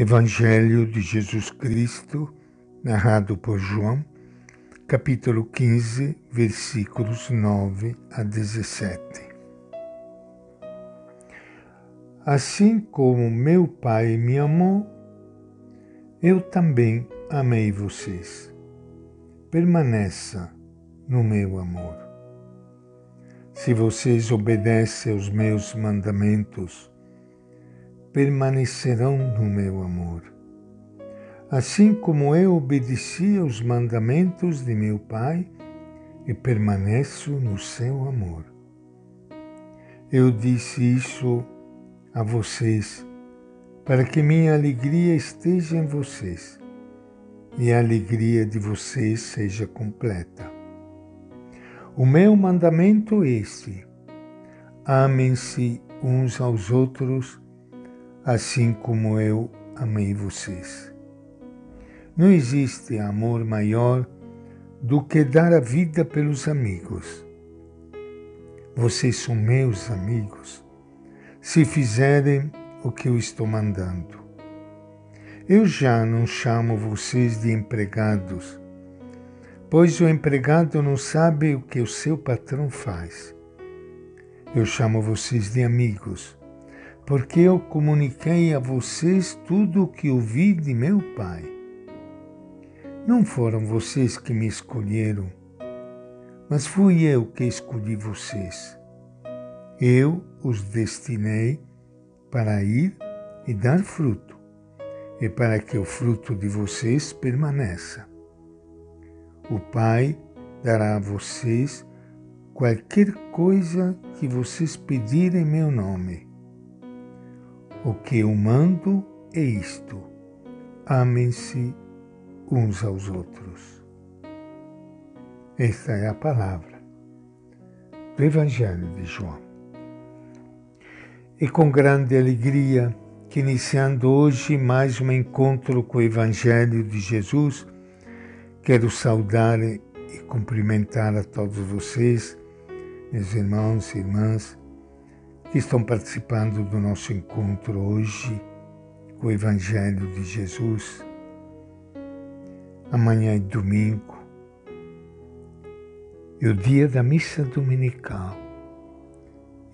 Evangelho de Jesus Cristo, narrado por João, capítulo 15, versículos 9 a 17. Assim como meu Pai me amou, eu também amei vocês. Permaneça no meu amor. Se vocês obedecem aos meus mandamentos, permanecerão no meu amor. Assim como eu obedeci aos mandamentos de meu Pai e permaneço no seu amor. Eu disse isso a vocês para que minha alegria esteja em vocês e a alegria de vocês seja completa. O meu mandamento é este: amem-se uns aos outros assim como eu amei vocês. Não existe amor maior do que dar a vida pelos amigos. Vocês são meus amigos se fizerem o que eu estou mandando. Eu já não chamo vocês de empregados, pois o empregado não sabe o que o seu patrão faz. Eu chamo vocês de amigos porque eu comuniquei a vocês tudo o que ouvi de meu Pai. Não foram vocês que me escolheram, mas fui eu que escolhi vocês. Eu os destinei para ir e dar fruto, e para que o fruto de vocês permaneça. O Pai dará a vocês qualquer coisa que vocês pedirem em meu nome o que eu mando é isto: amem-se uns aos outros. Esta é a palavra do Evangelho de João. E com grande alegria que iniciando hoje mais um encontro com o Evangelho de Jesus, quero saudar e cumprimentar a todos vocês, meus irmãos e irmãs, que estão participando do nosso encontro hoje com o Evangelho de Jesus. Amanhã é domingo, é o dia da missa dominical,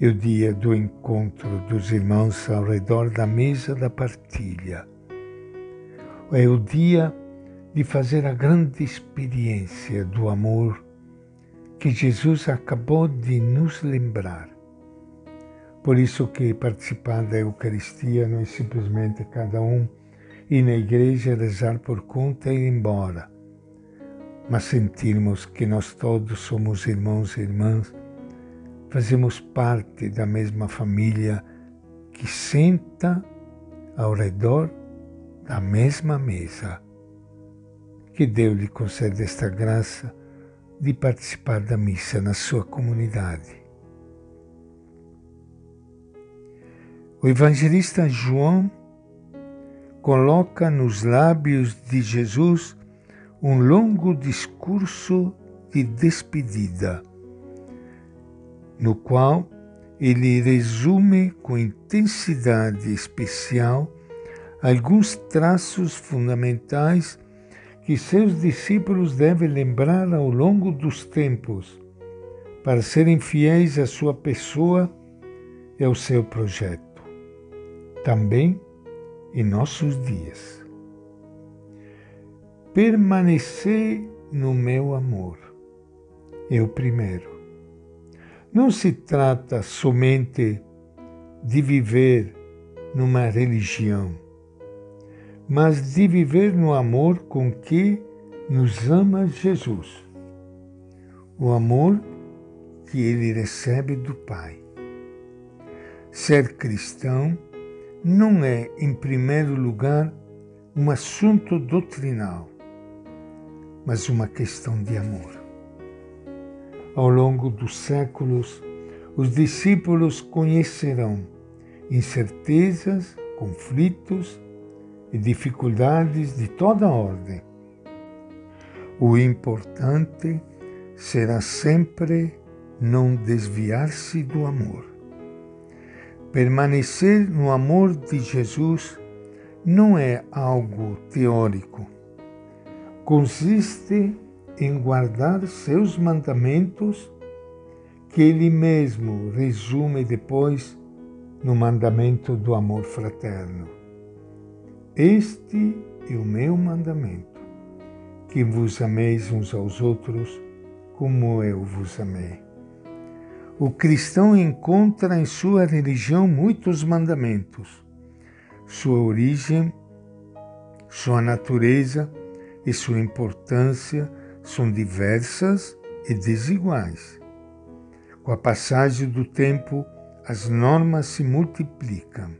é o dia do encontro dos irmãos ao redor da mesa da partilha. É o dia de fazer a grande experiência do amor que Jesus acabou de nos lembrar por isso que participar da Eucaristia não é simplesmente cada um ir na igreja rezar por conta e ir embora, mas sentirmos que nós todos somos irmãos e irmãs, fazemos parte da mesma família que senta ao redor da mesma mesa. Que Deus lhe conceda esta graça de participar da missa na sua comunidade O evangelista João coloca nos lábios de Jesus um longo discurso de despedida, no qual ele resume com intensidade especial alguns traços fundamentais que seus discípulos devem lembrar ao longo dos tempos para serem fiéis à sua pessoa e ao seu projeto também em nossos dias. Permanecer no meu amor é o primeiro. Não se trata somente de viver numa religião, mas de viver no amor com que nos ama Jesus. O amor que ele recebe do Pai. Ser cristão não é, em primeiro lugar, um assunto doutrinal, mas uma questão de amor. Ao longo dos séculos, os discípulos conhecerão incertezas, conflitos e dificuldades de toda ordem. O importante será sempre não desviar-se do amor. Permanecer no amor de Jesus não é algo teórico. Consiste em guardar seus mandamentos, que ele mesmo resume depois no mandamento do amor fraterno. Este é o meu mandamento, que vos ameis uns aos outros como eu vos amei. O cristão encontra em sua religião muitos mandamentos. Sua origem, sua natureza e sua importância são diversas e desiguais. Com a passagem do tempo, as normas se multiplicam.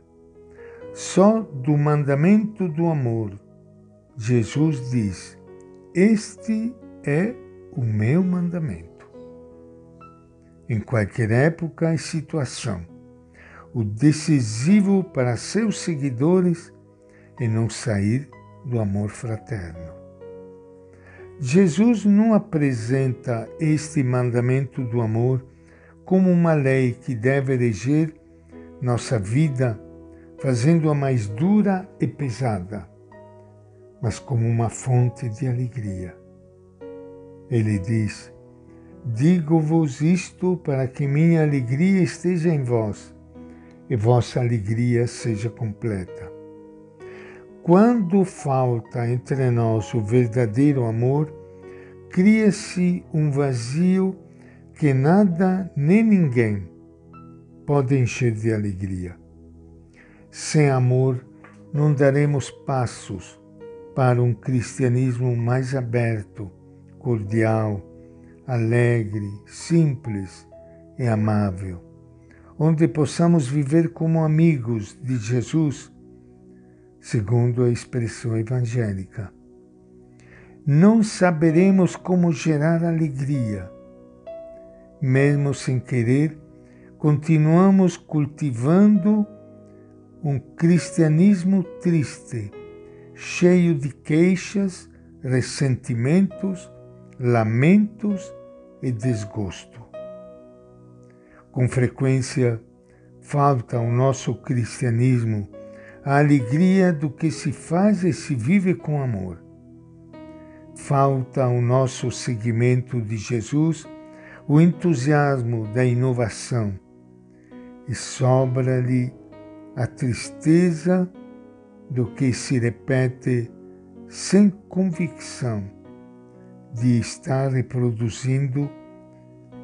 Só do mandamento do amor, Jesus diz: Este é o meu mandamento. Em qualquer época e situação, o decisivo para seus seguidores é não sair do amor fraterno. Jesus não apresenta este mandamento do amor como uma lei que deve reger nossa vida, fazendo-a mais dura e pesada, mas como uma fonte de alegria. Ele diz: Digo-vos isto para que minha alegria esteja em vós e vossa alegria seja completa. Quando falta entre nós o verdadeiro amor, cria-se um vazio que nada nem ninguém pode encher de alegria. Sem amor, não daremos passos para um cristianismo mais aberto, cordial, alegre, simples e amável, onde possamos viver como amigos de Jesus segundo a expressão evangélica. Não saberemos como gerar alegria. Mesmo sem querer, continuamos cultivando um cristianismo triste, cheio de queixas, ressentimentos, lamentos e desgosto. Com frequência, falta ao nosso cristianismo a alegria do que se faz e se vive com amor. Falta ao nosso seguimento de Jesus o entusiasmo da inovação e sobra-lhe a tristeza do que se repete sem convicção de estar reproduzindo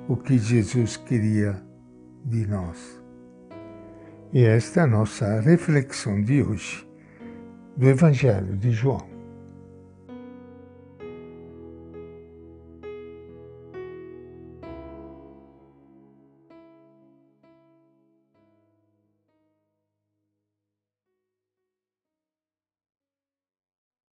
o que Jesus queria de nós. E esta é a nossa reflexão de hoje do Evangelho de João.